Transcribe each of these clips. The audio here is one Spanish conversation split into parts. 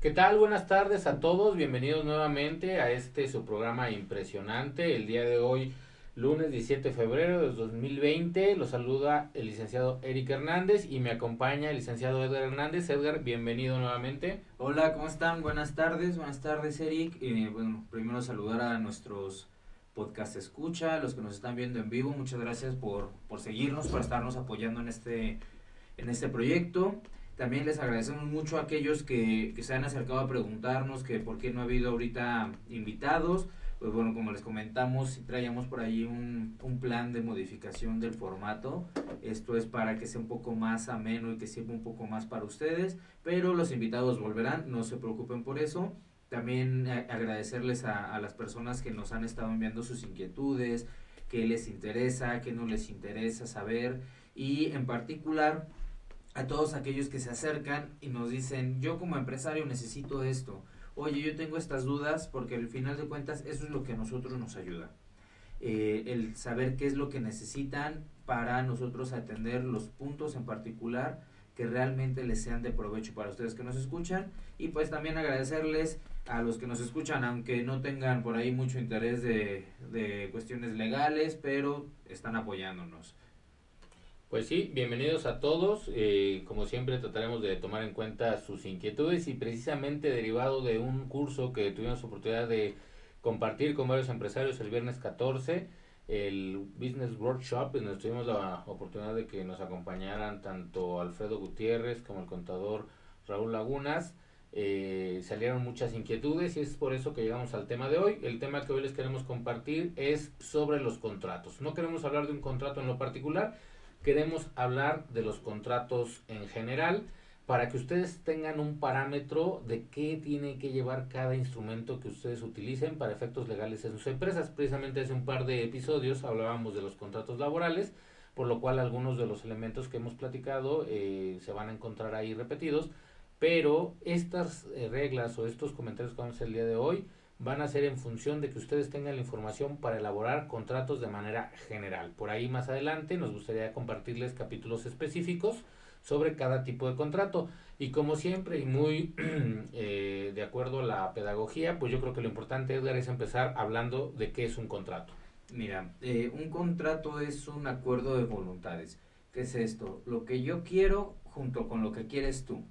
¿Qué tal? Buenas tardes a todos. Bienvenidos nuevamente a este su programa impresionante. El día de hoy, lunes 17 de febrero de 2020, los saluda el licenciado Eric Hernández y me acompaña el licenciado Edgar Hernández. Edgar, bienvenido nuevamente. Hola, ¿cómo están? Buenas tardes. Buenas tardes, Eric. Eh, bueno, primero saludar a nuestros podcast escucha, los que nos están viendo en vivo. Muchas gracias por, por seguirnos, por estarnos apoyando en este, en este proyecto. También les agradecemos mucho a aquellos que, que se han acercado a preguntarnos que por qué no ha habido ahorita invitados. Pues bueno, como les comentamos, traíamos por ahí un, un plan de modificación del formato. Esto es para que sea un poco más ameno y que sirva un poco más para ustedes. Pero los invitados volverán, no se preocupen por eso. También eh, agradecerles a, a las personas que nos han estado enviando sus inquietudes, qué les interesa, qué no les interesa saber. Y en particular, a todos aquellos que se acercan y nos dicen, yo como empresario necesito esto, oye, yo tengo estas dudas, porque al final de cuentas eso es lo que a nosotros nos ayuda. Eh, el saber qué es lo que necesitan para nosotros atender los puntos en particular que realmente les sean de provecho para ustedes que nos escuchan. Y pues también agradecerles a los que nos escuchan aunque no tengan por ahí mucho interés de, de cuestiones legales pero están apoyándonos Pues sí, bienvenidos a todos. Eh, como siempre trataremos de tomar en cuenta sus inquietudes y precisamente derivado de un curso que tuvimos oportunidad de compartir con varios empresarios el viernes 14, el Business Workshop, donde tuvimos la oportunidad de que nos acompañaran tanto Alfredo Gutiérrez como el contador Raúl Lagunas. Eh, salieron muchas inquietudes y es por eso que llegamos al tema de hoy. El tema que hoy les queremos compartir es sobre los contratos. No queremos hablar de un contrato en lo particular, queremos hablar de los contratos en general para que ustedes tengan un parámetro de qué tiene que llevar cada instrumento que ustedes utilicen para efectos legales en sus empresas. Precisamente hace un par de episodios hablábamos de los contratos laborales, por lo cual algunos de los elementos que hemos platicado eh, se van a encontrar ahí repetidos, pero estas eh, reglas o estos comentarios que vamos a hacer el día de hoy van a ser en función de que ustedes tengan la información para elaborar contratos de manera general. Por ahí más adelante nos gustaría compartirles capítulos específicos sobre cada tipo de contrato. Y como siempre, y muy eh, de acuerdo a la pedagogía, pues yo creo que lo importante, Edgar, es empezar hablando de qué es un contrato. Mira, eh, un contrato es un acuerdo de voluntades. ¿Qué es esto? Lo que yo quiero junto con lo que quieres tú.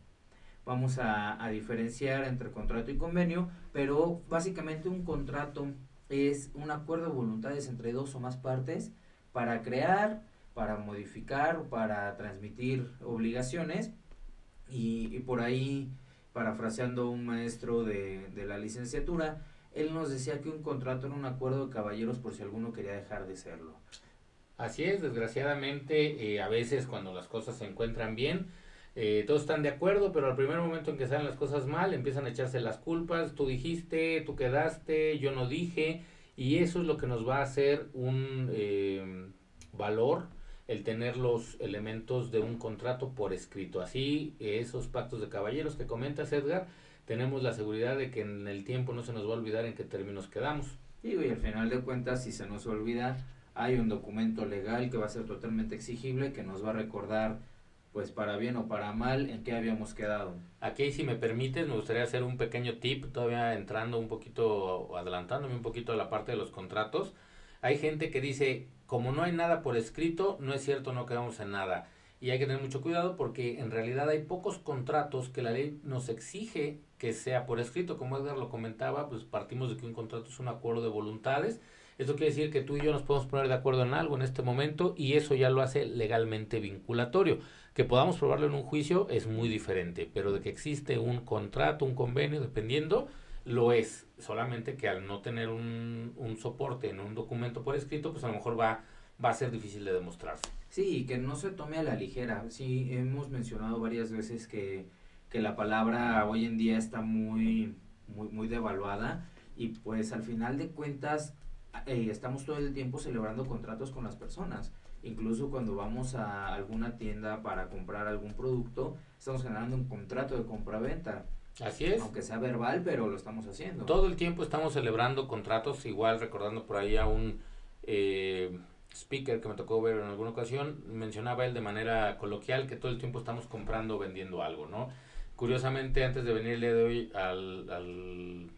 Vamos a, diferenciar entre contrato y convenio, pero básicamente un contrato es un acuerdo de voluntades entre dos o más partes para crear, para modificar, para transmitir obligaciones y, y por ahí, parafraseando un maestro de, de la licenciatura, él nos decía que un contrato era un acuerdo de caballeros por si alguno quería dejar de serlo. Así es, desgraciadamente, eh, a veces cuando las cosas se encuentran bien, eh, todos están de acuerdo, pero al primer momento en que salen las cosas mal, empiezan a echarse las culpas, tú dijiste, tú quedaste, yo no dije, y eso es lo que nos va a hacer un eh, valor el tener los elementos de un contrato por escrito. Así, esos pactos de caballeros que comentas, Edgar, tenemos la seguridad de que en el tiempo no se nos va a olvidar en qué términos quedamos. Y, al final de cuentas, si se nos olvida, hay un documento legal que va a ser totalmente exigible, que nos va a recordar, pues para bien o para mal, en qué habíamos quedado. Aquí, si me permites, me gustaría hacer un pequeño tip, todavía entrando un poquito, adelantándome un poquito a la parte de los contratos. Hay gente que dice, como no hay nada por escrito, no es cierto, no quedamos en nada. Y hay que tener mucho cuidado porque en realidad hay pocos contratos que la ley nos exige que sea por escrito. Como Edgar lo comentaba, pues partimos de que un contrato es un acuerdo de voluntades. Esto quiere decir que tú y yo nos podemos poner de acuerdo en algo en este momento y eso ya lo hace legalmente vinculatorio. Que podamos probarlo en un juicio es muy diferente, pero de que existe un contrato, un convenio, dependiendo, lo es. Solamente que al no tener un, un soporte en un documento por escrito, pues a lo mejor va, va a ser difícil de demostrarse. Sí, que no se tome a la ligera. Sí, hemos mencionado varias veces que, la palabra hoy en día está muy, muy, muy devaluada y pues al final de cuentas eh, estamos todo el tiempo celebrando contratos con las personas. Incluso cuando vamos a alguna tienda para comprar algún producto, estamos generando un contrato de compra-venta. Así es. Aunque sea verbal, pero lo estamos haciendo. Todo el tiempo estamos celebrando contratos, igual recordando por ahí a un eh, speaker que me tocó ver en alguna ocasión, mencionaba él de manera coloquial que todo el tiempo estamos comprando o vendiendo algo, ¿no? curiosamente, antes de venir el día de hoy al, al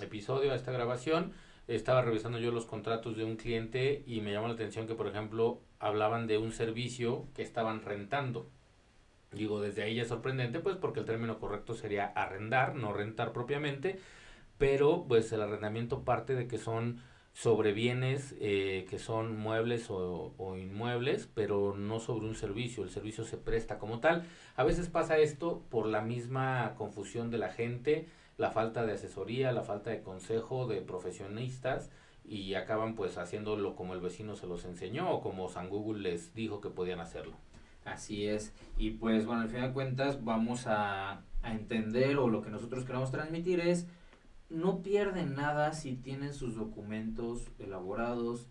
episodio, a esta grabación, estaba revisando yo los contratos de un cliente y me llamó la atención que, por ejemplo, hablaban de un servicio que estaban rentando. Digo, desde ahí ya sorprendente, pues porque el término correcto sería arrendar, no rentar propiamente, pero pues el arrendamiento parte de que son sobre bienes eh, que son muebles o, inmuebles, pero no sobre un servicio. El servicio se presta como tal. A veces pasa esto por la misma confusión de la gente, la falta de asesoría, la falta de consejo de profesionistas y acaban pues haciéndolo como el vecino se los enseñó o como San Google les dijo que podían hacerlo. Así es. Y pues bueno, al fin de cuentas vamos a, a entender o lo que nosotros queremos transmitir es no pierden nada si tienen sus documentos elaborados,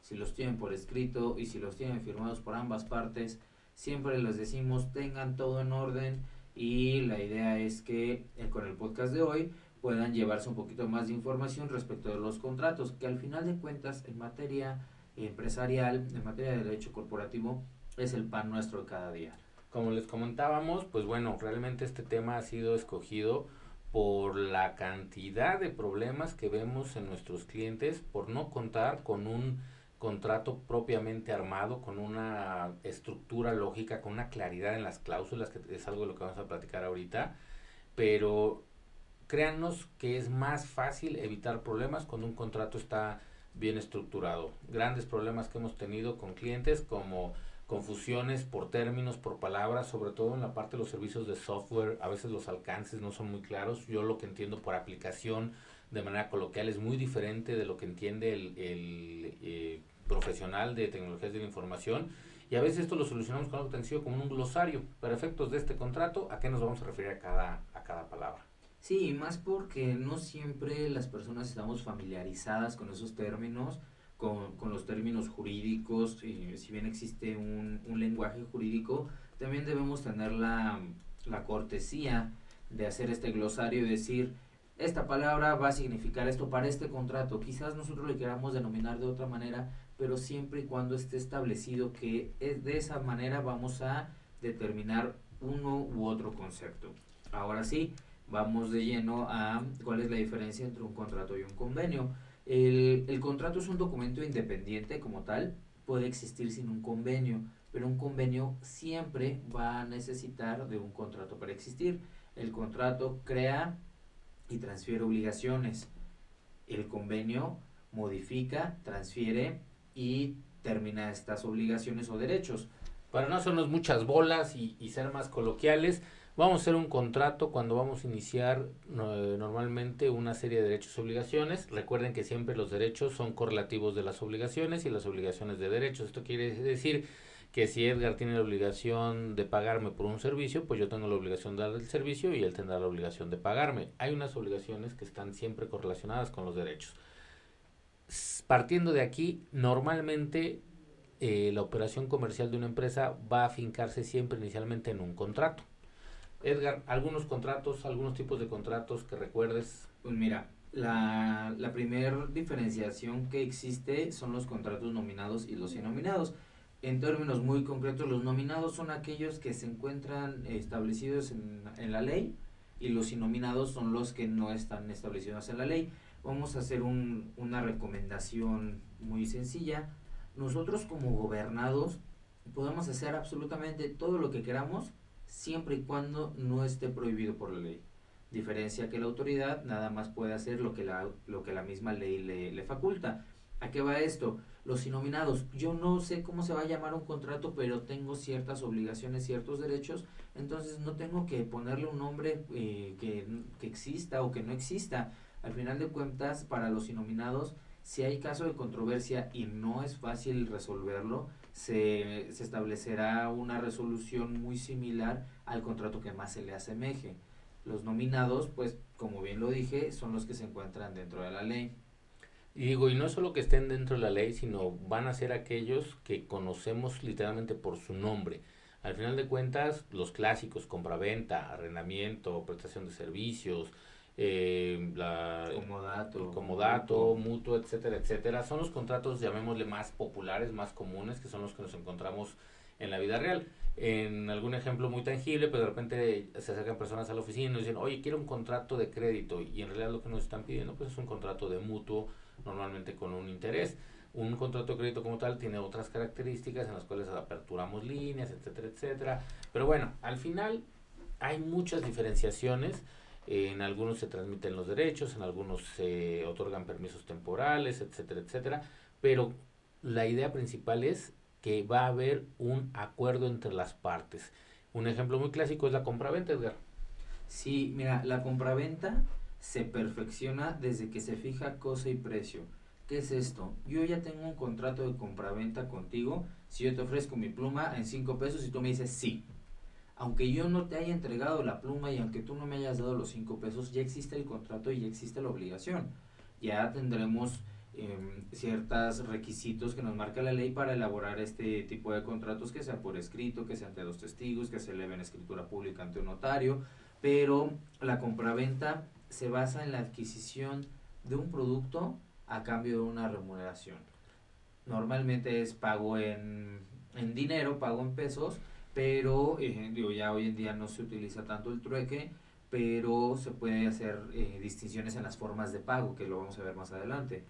si los tienen por escrito y si los tienen firmados por ambas partes. Siempre les decimos tengan todo en orden y la idea es que eh, con el podcast de hoy puedan llevarse un poquito más de información respecto de los contratos, que al final de cuentas en materia empresarial, en materia de derecho corporativo, es el pan nuestro de cada día. Como les comentábamos, pues bueno, realmente este tema ha sido escogido por la cantidad de problemas que vemos en nuestros clientes por no contar con un contrato propiamente armado, con una estructura lógica, con una claridad en las cláusulas, que es algo de lo que vamos a platicar ahorita, pero créannos que es más fácil evitar problemas cuando un contrato está bien estructurado. Grandes problemas que hemos tenido con clientes como confusiones por términos, por palabras, sobre todo en la parte de los servicios de software, a veces los alcances no son muy claros. Yo lo que entiendo por aplicación de manera coloquial es muy diferente de lo que entiende el, el eh, profesional de tecnologías de la información. Y a veces esto lo solucionamos con algo tan sencillo como un glosario. Para efectos de este contrato, ¿a qué nos vamos a referir a cada, a cada palabra? Sí, más porque no siempre las personas estamos familiarizadas con esos términos con, con los términos jurídicos, y si bien existe un, un, lenguaje jurídico, también debemos tener la, la cortesía de hacer este glosario y decir, esta palabra va a significar esto para este contrato. Quizás nosotros le queramos denominar de otra manera, pero siempre y cuando esté establecido que es de esa manera vamos a determinar uno u otro concepto. Ahora sí, vamos de lleno a cuál es la diferencia entre un contrato y un convenio. El, el contrato es un documento independiente como tal, puede existir sin un convenio, pero un convenio siempre va a necesitar de un contrato para existir. El contrato crea y transfiere obligaciones. El convenio modifica, transfiere y termina estas obligaciones o derechos. Para no hacernos muchas bolas y, y ser más coloquiales, Vamos a hacer un contrato cuando vamos a iniciar eh, normalmente una serie de derechos y obligaciones. Recuerden que siempre los derechos son correlativos de las obligaciones y las obligaciones de derechos. Esto quiere decir que si Edgar tiene la obligación de pagarme por un servicio, pues yo tengo la obligación de dar el servicio y él tendrá la obligación de pagarme. Hay unas obligaciones que están siempre correlacionadas con los derechos. Partiendo de aquí, normalmente eh, la operación comercial de una empresa va a fincarse siempre inicialmente en un contrato Edgar, algunos contratos, algunos tipos de contratos que recuerdes. Pues mira, la, la primera diferenciación que existe son los contratos nominados y los innominados. En términos muy concretos, los nominados son aquellos que se encuentran establecidos en, en la ley y los innominados son los que no están establecidos en la ley. Vamos a hacer un, una recomendación muy sencilla. Nosotros como gobernados podemos hacer absolutamente todo lo que queramos siempre y cuando no esté prohibido por la ley. Diferencia que la autoridad nada más puede hacer lo que la, lo que la misma ley le, le faculta. ¿A qué va esto? Los innominados. Yo no sé cómo se va a llamar un contrato, pero tengo ciertas obligaciones, ciertos derechos, entonces no tengo que ponerle un nombre eh, que, que exista o que no exista. Al final de cuentas, para los innominados, si hay caso de controversia y no es fácil resolverlo, se, se establecerá una resolución muy similar al contrato que más se le asemeje. Los nominados, pues, como bien lo dije, son los que se encuentran dentro de la ley. Y digo, y no solo que estén dentro de la ley, sino van a ser aquellos que conocemos literalmente por su nombre. Al final de cuentas, los clásicos, compraventa, arrendamiento, prestación de servicios, eh, la, comodato, comodato mutuo. etcétera, etcétera. Son los contratos, llamémosle, más populares, más comunes, que son los que nos encontramos en la vida real. en algún ejemplo muy tangible, pero de repente se acercan personas a la oficina y nos dicen, oye, quiero un contrato de crédito. Y en realidad lo que nos están pidiendo pues es un contrato de mutuo, normalmente con un interés. Un contrato de crédito como tal tiene otras características en las cuales aperturamos líneas, etcétera, etcétera. Pero bueno, al final hay muchas diferenciaciones. En algunos se transmiten los derechos, en algunos se otorgan permisos temporales, etcétera, etcétera. Pero la idea principal es que va a haber un acuerdo entre las partes. Un ejemplo muy clásico es la compraventa, Edgar. Sí, mira, la compraventa se perfecciona desde que se fija cosa y precio. ¿Qué es esto? Yo ya tengo un contrato de compraventa contigo. Si yo te ofrezco mi pluma en 5 pesos y tú me dices sí. Aunque yo no te haya entregado la pluma y aunque tú no me hayas dado los 5 pesos, ya existe el contrato y ya existe la obligación. Ya tendremos Em, ciertos requisitos que nos marca la ley para elaborar este tipo de contratos, que sea por escrito, que sea ante dos testigos, que se eleve en escritura pública ante un notario, pero la compraventa se basa en la adquisición de un producto a cambio de una remuneración. Normalmente es pago en, en dinero, pago en pesos, pero eh, digo, ya hoy en día no se utiliza tanto el trueque, pero se puede hacer eh, distinciones en las formas de pago, que lo vamos a ver más adelante.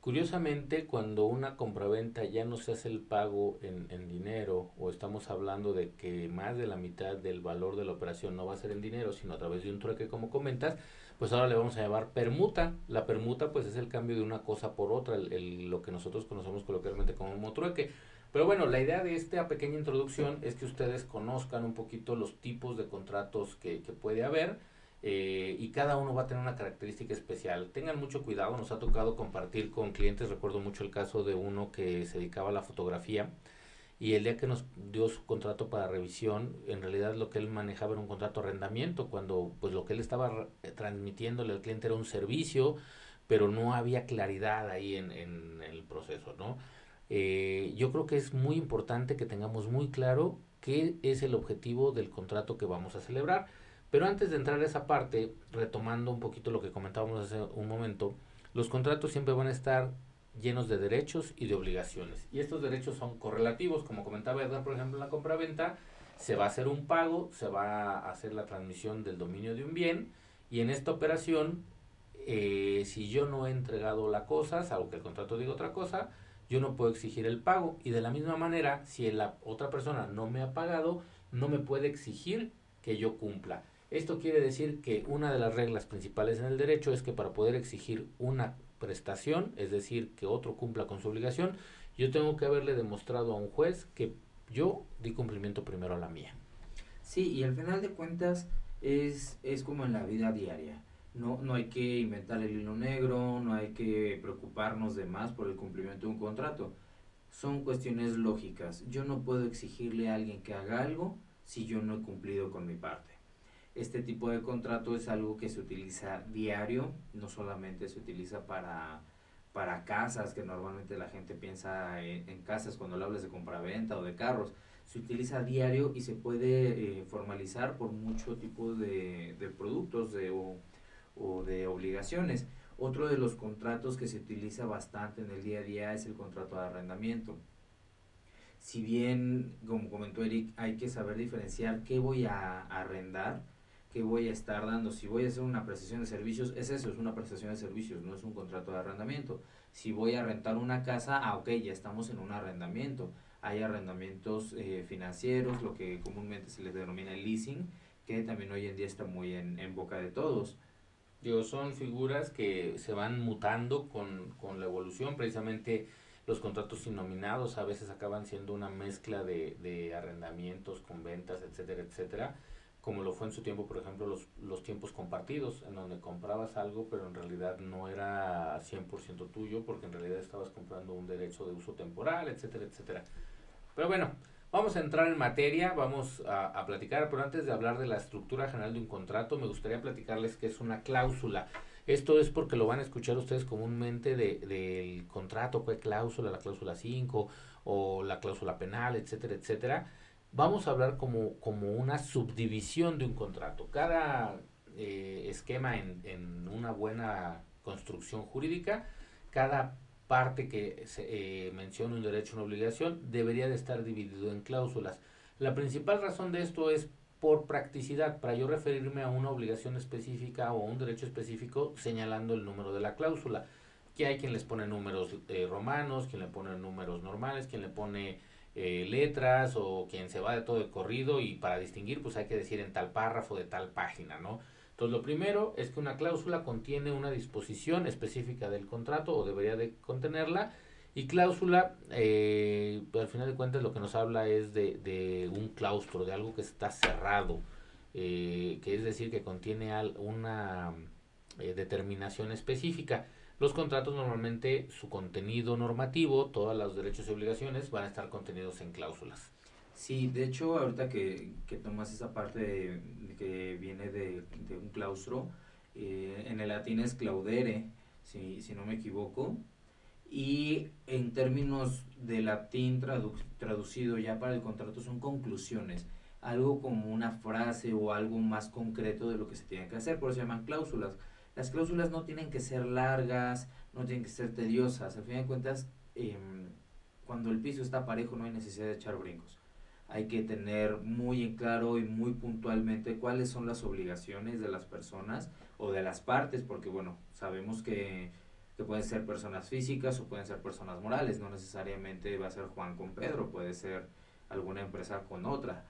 Curiosamente, cuando una compraventa ya no se hace el pago en, en, dinero o estamos hablando de que más de la mitad del valor de la operación no va a ser en dinero, sino a través de un trueque, como comentas, pues ahora le vamos a llamar permuta. La permuta pues es el cambio de una cosa por otra, el, lo que nosotros conocemos coloquialmente como trueque. Pero bueno, la idea de esta pequeña introducción es que ustedes conozcan un poquito los tipos de contratos que, puede haber eh, y cada uno va a tener una característica especial. Tengan mucho cuidado, nos ha tocado compartir con clientes, recuerdo mucho el caso de uno que se dedicaba a la fotografía y el día que nos dio su contrato para revisión, en realidad lo que él manejaba era un contrato de arrendamiento, cuando pues lo que él estaba transmitiéndole al cliente era un servicio, pero no había claridad ahí en el proceso, ¿no? Eh, yo creo que es muy importante que tengamos muy claro qué es el objetivo del contrato que vamos a celebrar. Pero antes de entrar a esa parte, retomando un poquito lo que comentábamos hace un momento, los contratos siempre van a estar llenos de derechos y de obligaciones. Y estos derechos son correlativos, como comentaba Edgar, por ejemplo, en la compra-venta, se va a hacer un pago, se va a hacer la transmisión del dominio de un bien, y en esta operación, eh, si yo no he entregado la cosa, salvo que el contrato diga otra cosa, yo no puedo exigir el pago. Y de la misma manera, si la otra persona no me ha pagado, no me puede exigir que yo cumpla. Esto quiere decir que una de las reglas principales en el derecho es que para poder exigir una prestación, es decir, que otro cumpla con su obligación, yo tengo que haberle demostrado a un juez que yo di cumplimiento primero a la mía. Sí, y al final de cuentas es, es como en la vida diaria. No, no hay que inventar el hilo negro, no hay que preocuparnos de más por el cumplimiento de un contrato. Son cuestiones lógicas. Yo no puedo exigirle a alguien que haga algo si yo no he cumplido con mi parte. Este tipo de contrato es algo que se utiliza diario, no solamente se utiliza para, para casas, que normalmente la gente piensa en, casas cuando le hablas de compraventa o de carros. Se utiliza diario y se puede eh, formalizar por mucho tipo de, de productos de, o, o de obligaciones. Otro de los contratos que se utiliza bastante en el día a día es el contrato de arrendamiento. Si bien, como comentó Eric, hay que saber diferenciar qué voy a arrendar que voy a estar dando. Si voy a hacer una prestación de servicios, es eso, es una prestación de servicios, no es un contrato de arrendamiento. Si voy a rentar una casa, ah, ok, ya estamos en un arrendamiento. Hay arrendamientos eh, financieros, lo que comúnmente se les denomina leasing, que también hoy en día está muy en boca de todos. Digo, son figuras que se van mutando con, con la evolución, precisamente los contratos innominados a veces acaban siendo una mezcla de, de arrendamientos con ventas, etcétera, etcétera como lo fue en su tiempo, por ejemplo, los, los tiempos compartidos, en donde comprabas algo, pero en realidad no era 100% tuyo, porque en realidad estabas comprando un derecho de uso temporal, etcétera, etcétera. Pero bueno, vamos a entrar en materia, vamos a, platicar, pero antes de hablar de la estructura general de un contrato, me gustaría platicarles que es una cláusula. Esto es porque lo van a escuchar ustedes comúnmente del de, contrato, qué cláusula, la cláusula 5 o la cláusula penal, etcétera, etcétera vamos a hablar como, como una subdivisión de un contrato. Cada eh, esquema en, una buena construcción jurídica, cada parte que se eh, menciona un derecho o una obligación debería de estar dividido en cláusulas. La principal razón de esto es por practicidad, para yo referirme a una obligación específica o un derecho específico señalando el número de la cláusula. Que hay quien les pone números eh, romanos, quien le pone números normales, quien le pone eh, letras o quien se va de todo el corrido y para distinguir pues hay que decir en tal párrafo de tal página, ¿no? Entonces lo primero es que una cláusula contiene una disposición específica del contrato o debería de contenerla y cláusula, eh, pues, al final de cuentas lo que nos habla es de, de un claustro, de algo que está cerrado, eh, que es decir, que contiene una eh, determinación específica. Los contratos normalmente, su contenido normativo, todos los derechos y obligaciones van a estar contenidos en cláusulas. Sí, de hecho, ahorita que, que tomas esa parte que viene de, de, un claustro, en el latín es claudere, si, si no me equivoco, y en términos de latín traducido ya para el contrato son conclusiones, algo como una frase o algo más concreto de lo que se tiene que hacer, por eso se llaman cláusulas. Las cláusulas no tienen que ser largas, no tienen que ser tediosas, al fin de cuentas, em, cuando el piso está parejo no hay necesidad de echar brincos. Hay que tener muy en claro y muy puntualmente cuáles son las obligaciones de las personas o de las partes, porque bueno, sabemos que que pueden ser personas físicas o pueden ser personas morales, no necesariamente va a ser Juan con Pedro, puede ser alguna empresa con otra.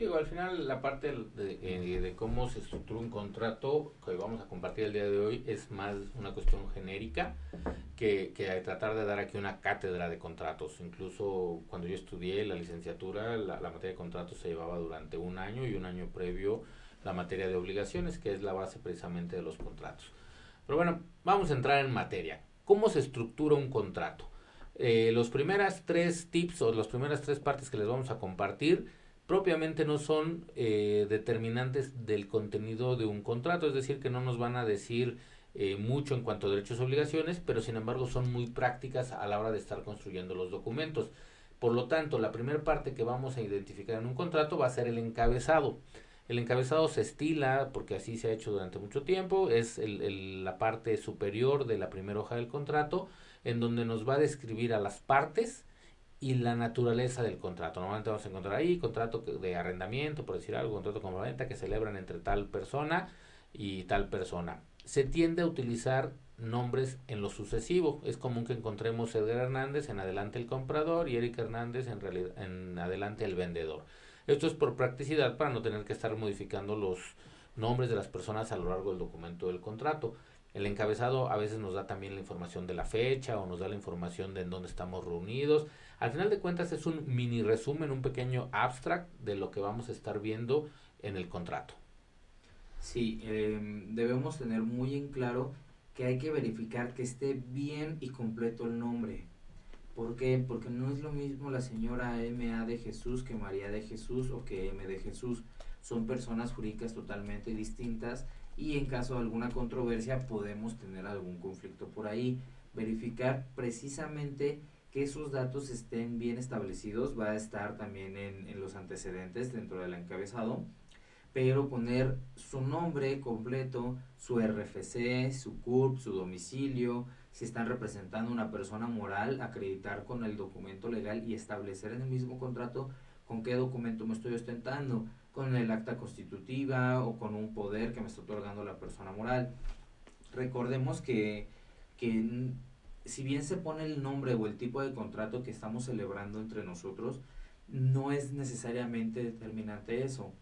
Digo, al final la parte de, eh, de, cómo se estructura un contrato que vamos a compartir el día de hoy es más una cuestión genérica que, que tratar de dar aquí una cátedra de contratos. Incluso cuando yo estudié la licenciatura, la, la materia de contratos se llevaba durante un año y un año previo la materia de obligaciones, que es la base precisamente de los contratos. Pero bueno, vamos a entrar en materia. ¿Cómo se estructura un contrato? Eh, los primeras tres tips o las primeras tres partes que les vamos a compartir propiamente no son eh, determinantes del contenido de un contrato, es decir, que no nos van a decir eh, mucho en cuanto a derechos y obligaciones, pero sin embargo son muy prácticas a la hora de estar construyendo los documentos. Por lo tanto, la primera parte que vamos a identificar en un contrato va a ser el encabezado. El encabezado se estila, porque así se ha hecho durante mucho tiempo, es la parte superior de la primera hoja del contrato, en donde nos va a describir a las partes y la naturaleza del contrato. Normalmente vamos a encontrar ahí contrato de arrendamiento, por decir algo, contrato con venta que celebran entre tal persona y tal persona. Se tiende a utilizar nombres en lo sucesivo. Es común que encontremos Edgar Hernández en adelante el comprador y Eric Hernández en, en adelante el vendedor. Esto es por practicidad para no tener que estar modificando los nombres de las personas a lo largo del documento del contrato. El encabezado a veces nos da también la información de la fecha o nos da la información de en dónde estamos reunidos. Al final de cuentas es un mini resumen, un pequeño abstract de lo que vamos a estar viendo en el contrato. Sí, em, debemos tener muy en claro que hay que verificar que esté bien y completo el nombre. ¿Por qué? Porque no es lo mismo la señora M.A. de Jesús que María de Jesús o que M. de Jesús. Son personas jurídicas totalmente distintas y en caso de alguna controversia podemos tener algún conflicto por ahí. Verificar precisamente que esos datos estén bien establecidos va a estar también en, los antecedentes dentro del encabezado, pero poner su nombre completo, su RFC, su CURP, su domicilio, si están representando una persona moral, acreditar con el documento legal y establecer en el mismo contrato con qué documento me estoy ostentando, con el acta constitutiva o con un poder que me está otorgando la persona moral. Recordemos que, que si bien se pone el nombre o el tipo de contrato que estamos celebrando entre nosotros, no es necesariamente determinante eso,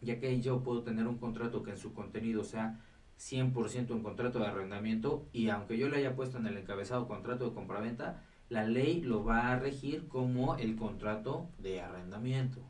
ya que yo puedo tener un contrato que en su contenido sea 100% un contrato de arrendamiento y aunque yo le haya puesto en el encabezado contrato de compraventa, la ley lo va a regir como el contrato de arrendamiento.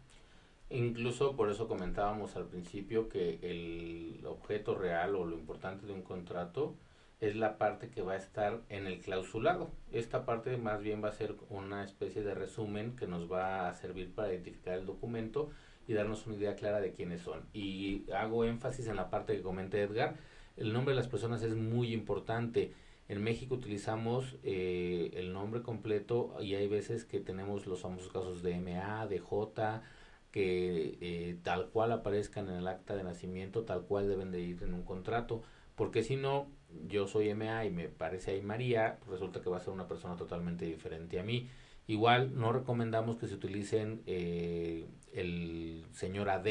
Incluso por eso comentábamos al principio que el objeto real o lo importante de un contrato es la parte que va a estar en el clausulado. Esta parte más bien va a ser una especie de resumen que nos va a servir para identificar el documento y darnos una idea clara de quiénes son. Y hago énfasis en la parte que comenta Edgar, el nombre de las personas es muy importante. En México utilizamos eh, el nombre completo y hay veces que tenemos los famosos casos de MA, de J, que eh, tal cual aparezcan en el acta de nacimiento, tal cual deben de ir en un contrato, porque si no, yo soy MA y me parece ahí María, pues resulta que va a ser una persona totalmente diferente a mí. Igual no recomendamos que se utilicen eh, el señor AD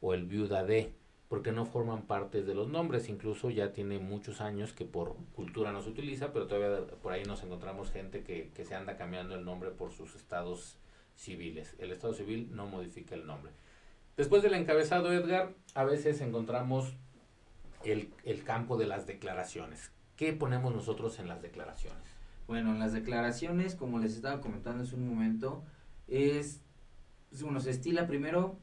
o el viuda D porque no forman parte de los nombres. Incluso ya tiene muchos años que por cultura no se utiliza, pero todavía por ahí nos encontramos gente que, que se anda cambiando el nombre por sus estados civiles. El estado civil no modifica el nombre. Después del encabezado, Edgar, a veces encontramos el, el campo de las declaraciones. ¿Qué ponemos nosotros en las declaraciones? Bueno, en las declaraciones, como les estaba comentando hace un momento, es, bueno, se estila primero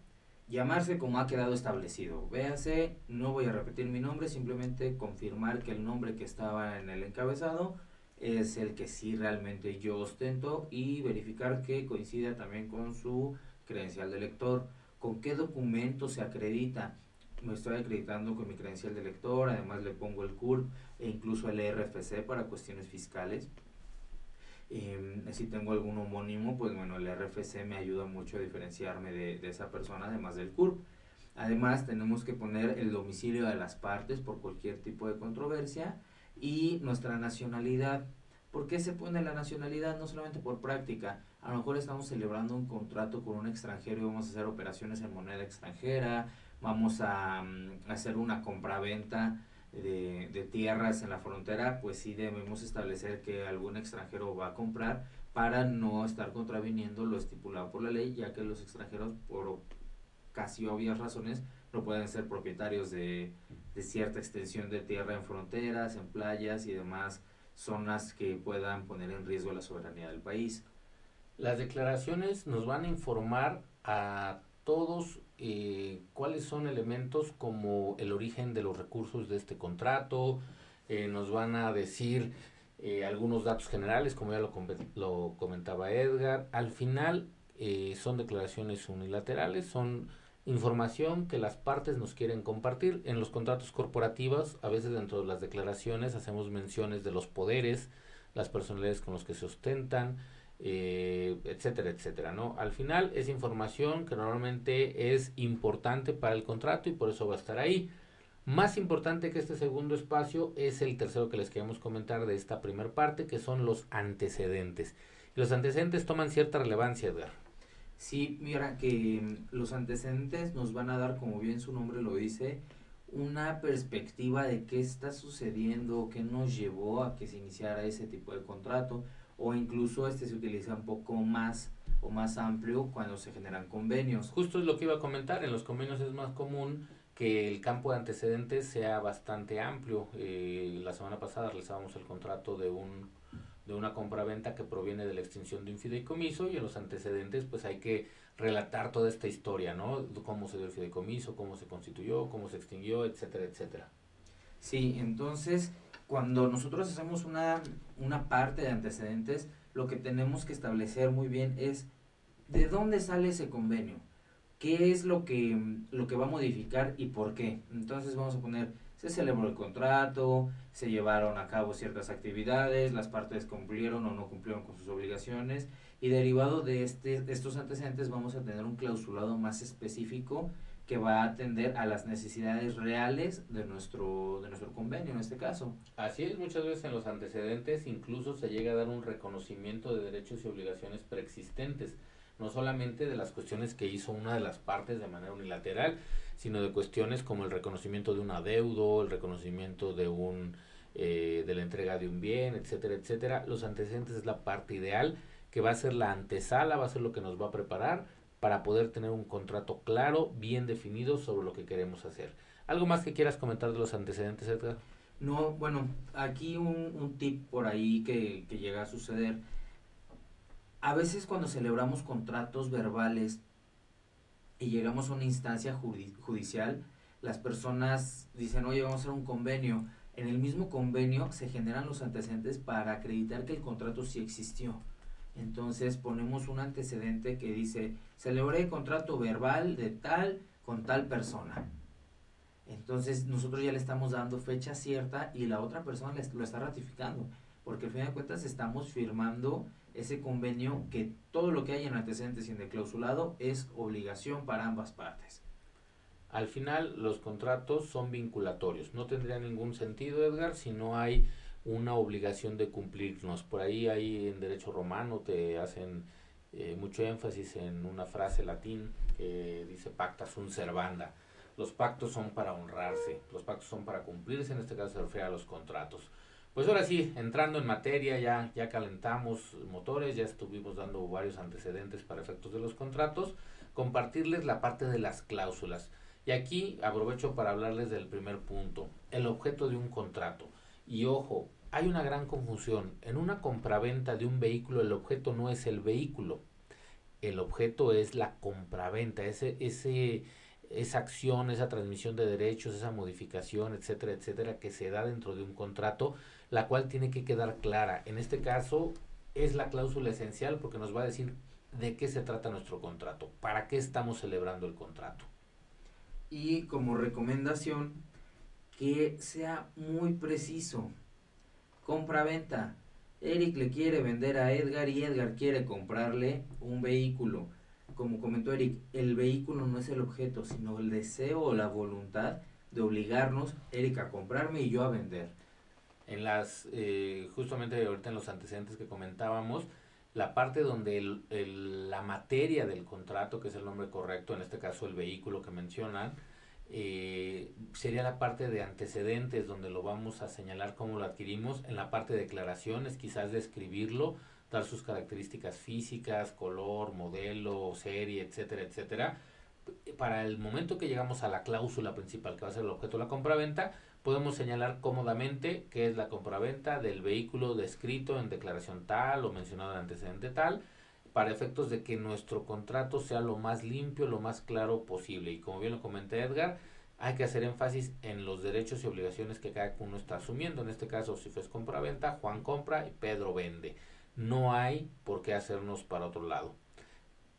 llamarse como ha quedado establecido. Véase, no voy a repetir mi nombre, simplemente confirmar que el nombre que estaba en el encabezado es el que sí realmente yo ostento y verificar que coincida también con su credencial de lector. ¿Con qué documento se acredita? Me estoy acreditando con mi credencial de lector, además le pongo el CURP e incluso el RFC para cuestiones fiscales. Eh, si tengo algún homónimo, pues bueno, el RFC me ayuda mucho a diferenciarme de, de, esa persona, además del CURP. Además, tenemos que poner el domicilio de las partes por cualquier tipo de controversia y nuestra nacionalidad. ¿Por qué se pone la nacionalidad? No solamente por práctica. A lo mejor estamos celebrando un contrato con un extranjero y vamos a hacer operaciones en moneda extranjera, vamos a, um, hacer una compraventa de, de, tierras en la frontera, pues sí debemos establecer que algún extranjero va a comprar para no estar contraviniendo lo estipulado por la ley, ya que los extranjeros, por casi obvias razones, no pueden ser propietarios de, de cierta extensión de tierra en fronteras, en playas y demás zonas que puedan poner en riesgo la soberanía del país. Las declaraciones nos van a informar a todos eh, cuáles son elementos como el origen de los recursos de este contrato, eh, nos van a decir eh, algunos datos generales, como ya lo, lo comentaba Edgar. Al final son declaraciones unilaterales, son información que las partes nos quieren compartir. En los contratos corporativos, a veces dentro de las declaraciones hacemos menciones de los poderes, las personalidades con los que se ostentan, eh, etcétera, etcétera, ¿no? Al final es información que normalmente es importante para el contrato y por eso va a estar ahí. Más importante que este segundo espacio es el tercero que les queremos comentar de esta primera parte, que son los antecedentes. Los antecedentes toman cierta relevancia, Edgar. Sí, mira que los antecedentes nos van a dar, como bien su nombre lo dice, una perspectiva de qué está sucediendo, qué nos llevó a que se iniciara ese tipo de contrato, o incluso este se utiliza un poco más o más amplio cuando se generan convenios. Justo es lo que iba a comentar, en los convenios es más común que el campo de antecedentes sea bastante amplio. Eh, la semana pasada realizábamos el contrato de un de una compraventa que proviene de la extinción de un fideicomiso y en los antecedentes pues hay que relatar toda esta historia, ¿no? Cómo se dio el fideicomiso, cómo se constituyó, cómo se extinguió, etcétera, etcétera. Sí, entonces cuando nosotros hacemos una, una parte de antecedentes, lo que tenemos que establecer muy bien es de dónde sale ese convenio, qué es lo que, lo que va a modificar y por qué. Entonces vamos a poner, se celebró el contrato, se llevaron a cabo ciertas actividades, las partes cumplieron o no cumplieron con sus obligaciones y derivado de este, estos antecedentes vamos a tener un clausulado más específico que va a atender a las necesidades reales de nuestro, de nuestro convenio en este caso. Así es, muchas veces en los antecedentes incluso se llega a dar un reconocimiento de derechos y obligaciones preexistentes, no solamente de las cuestiones que hizo una de las partes de manera unilateral, sino de cuestiones como el reconocimiento de un adeudo, el reconocimiento de un eh, de la entrega de un bien, etcétera, etcétera. Los antecedentes es la parte ideal que va a ser la antesala, va a ser lo que nos va a preparar para poder tener un contrato claro, bien definido sobre lo que queremos hacer. ¿Algo más que quieras comentar de los antecedentes, Edgar? No, bueno, aquí un, un tip por ahí que, que llega a suceder. A veces cuando celebramos contratos verbales y llegamos a una instancia judicial, las personas dicen, oye, vamos a hacer un convenio. En el mismo convenio se generan los antecedentes para acreditar que el contrato sí existió. Entonces ponemos un antecedente que dice, celebré contrato verbal de tal con tal persona. Entonces nosotros ya le estamos dando fecha cierta y la otra persona lo está ratificando, porque al fin de cuentas estamos firmando ese convenio que todo lo que hay en antecedentes y en el clausulado es obligación para ambas partes. Al final los contratos son vinculatorios, no tendría ningún sentido Edgar si no hay una obligación de cumplirnos. Por ahí, ahí en derecho romano te hacen eh, mucho énfasis en una frase latín que dice pacta sunt servanda. Los pactos son para honrarse, los pactos son para cumplirse, en este caso se refiere a los contratos. Pues ahora sí, entrando en materia, ya, ya calentamos motores, ya estuvimos dando varios antecedentes para efectos de los contratos, compartirles la parte de las cláusulas. Y aquí aprovecho para hablarles del primer punto, el objeto de un contrato. Y ojo, hay una gran confusión. En una compraventa de un vehículo el objeto no es el vehículo. El objeto es la compraventa, ese, ese, esa acción, esa transmisión de derechos, esa modificación, etcétera, etcétera, que se da dentro de un contrato, la cual tiene que quedar clara. En este caso es la cláusula esencial porque nos va a decir de qué se trata nuestro contrato, para qué estamos celebrando el contrato. Y como recomendación, que sea muy preciso. Compra-venta. Eric le quiere vender a Edgar y Edgar quiere comprarle un vehículo. Como comentó Eric, el vehículo no es el objeto, sino el deseo o la voluntad de obligarnos, Eric, a comprarme y yo a vender. En las, eh, justamente ahorita en los antecedentes que comentábamos, la parte donde el, la materia del contrato, que es el nombre correcto, en este caso el vehículo que mencionan, eh, sería la parte de antecedentes donde lo vamos a señalar cómo lo adquirimos, en la parte de declaraciones quizás describirlo, dar sus características físicas, color, modelo, serie, etcétera, etcétera. Para el momento que llegamos a la cláusula principal que va a ser el objeto de la compraventa, podemos señalar cómodamente qué es la compraventa del vehículo descrito en declaración tal o mencionado en antecedente tal, para efectos de que nuestro contrato sea lo más limpio, lo más claro posible. Y como bien lo comenté Edgar, hay que hacer énfasis en los derechos y obligaciones que cada uno está asumiendo. En este caso, si fue compra-venta, Juan compra y Pedro vende. No hay por qué hacernos para otro lado.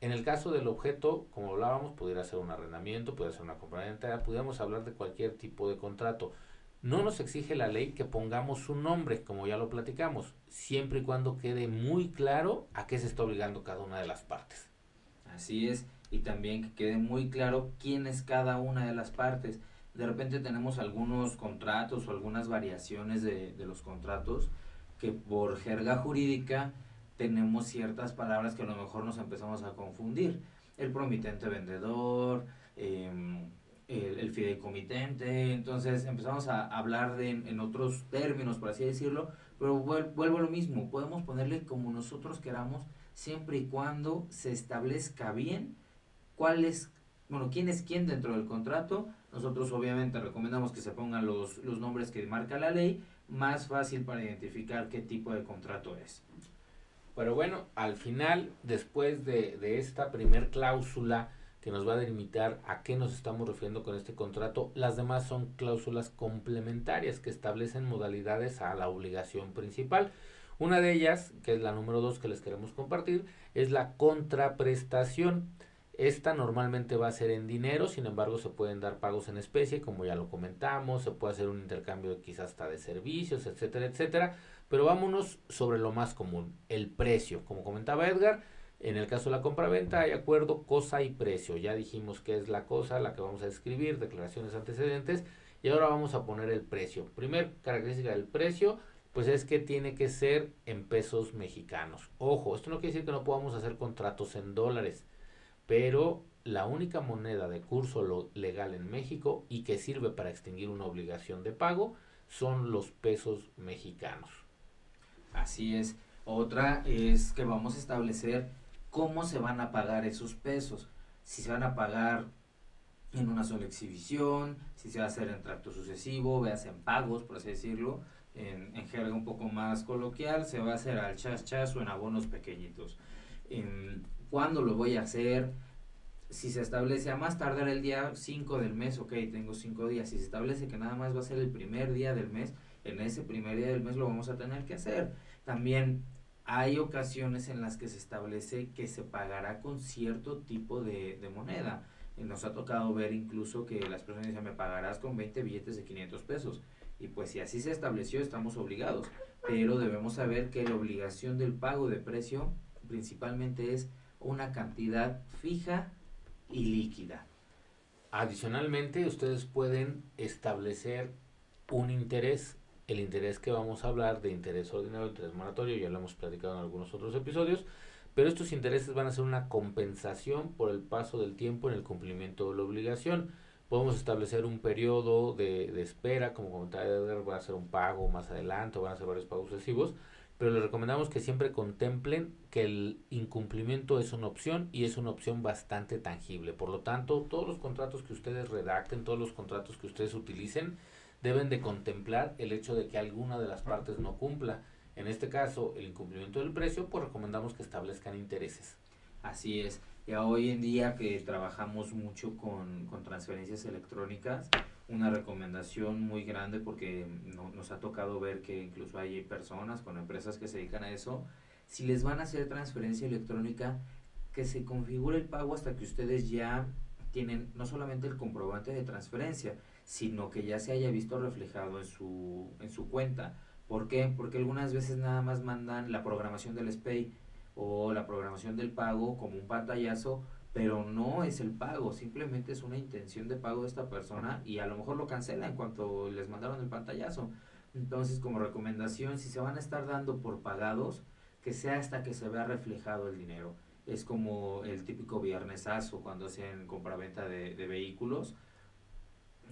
En el caso del objeto, como hablábamos, pudiera ser un arrendamiento, pudiera ser una compra-venta, pudiéramos hablar de cualquier tipo de contrato. No nos exige la ley que pongamos su nombre, como ya lo platicamos, siempre y cuando quede muy claro a qué se está obligando cada una de las partes. Así es, y también que quede muy claro quién es cada una de las partes. De repente tenemos algunos contratos o algunas variaciones de, los contratos que por jerga jurídica tenemos ciertas palabras que a lo mejor nos empezamos a confundir. El promitente vendedor, eh, el, fideicomitente, entonces empezamos a hablar de, en, otros términos, por así decirlo, pero vuelvo a lo mismo, podemos ponerle como nosotros queramos, siempre y cuando se establezca bien cuál es, bueno, quién es quién dentro del contrato, nosotros obviamente recomendamos que se pongan los, los nombres que marca la ley, más fácil para identificar qué tipo de contrato es. Pero bueno, al final, después de, de esta primer cláusula, que nos va a delimitar a qué nos estamos refiriendo con este contrato. Las demás son cláusulas complementarias que establecen modalidades a la obligación principal. Una de ellas, que es la número dos que les queremos compartir, es la contraprestación. Esta normalmente va a ser en dinero, sin embargo se pueden dar pagos en especie, como ya lo comentamos, se puede hacer un intercambio quizás hasta de servicios, etcétera, etcétera. Pero vámonos sobre lo más común, el precio. Como comentaba Edgar, en el caso de la compra-venta hay acuerdo, cosa y precio. Ya dijimos qué es la cosa, la que vamos a escribir, declaraciones antecedentes. Y ahora vamos a poner el precio. Primer característica del precio, pues es que tiene que ser en pesos mexicanos. Ojo, esto no quiere decir que no podamos hacer contratos en dólares, pero la única moneda de curso legal en México y que sirve para extinguir una obligación de pago son los pesos mexicanos. Así es. Otra es que vamos a establecer cómo se van a pagar esos pesos. Si se van a pagar en una sola exhibición, si se va a hacer en tracto sucesivo, veas en pagos, por así decirlo, en, en, jerga un poco más coloquial, se va a hacer al chas chas o en abonos pequeñitos. En, ¿Cuándo lo voy a hacer? Si se establece a más tardar el día 5 del mes, ok, tengo 5 días. Si se establece que nada más va a ser el primer día del mes, en ese primer día del mes lo vamos a tener que hacer. También hay ocasiones en las que se establece que se pagará con cierto tipo de, moneda. Y nos ha tocado ver incluso que las personas dicen, me pagarás con 20 billetes de 500 pesos. Y pues si así se estableció, estamos obligados. Pero debemos saber que la obligación del pago de precio principalmente es una cantidad fija y líquida. Adicionalmente, ustedes pueden establecer un interés el interés que vamos a hablar de interés ordinario, interés moratorio, ya lo hemos platicado en algunos otros episodios, pero estos intereses van a ser una compensación por el paso del tiempo en el cumplimiento de la obligación. Podemos establecer un periodo de, espera, como comentaba Edgar, va a ser un pago más adelante, o van a ser varios pagos sucesivos, pero les recomendamos que siempre contemplen que el incumplimiento es una opción y es una opción bastante tangible. Por lo tanto, todos los contratos que ustedes redacten, todos los contratos que ustedes utilicen, deben de contemplar el hecho de que alguna de las partes no cumpla. En este caso, el incumplimiento del precio, pues recomendamos que establezcan intereses. Así es. Ya hoy en día que trabajamos mucho con, con transferencias electrónicas, una recomendación muy grande porque no, nos ha tocado ver que incluso hay personas con empresas que se dedican a eso. Si les van a hacer transferencia electrónica, que se configure el pago hasta que ustedes ya tienen no solamente el comprobante de transferencia, sino que ya se haya visto reflejado en su, en su cuenta. ¿Por qué? Porque algunas veces nada más mandan la programación del SPAY o la programación del pago como un pantallazo, pero no es el pago, simplemente es una intención de pago de esta persona y a lo mejor lo cancela en cuanto les mandaron el pantallazo. Entonces, como recomendación, si se van a estar dando por pagados, que sea hasta que se vea reflejado el dinero. Es como el típico viernesazo cuando hacen compraventa de, de vehículos.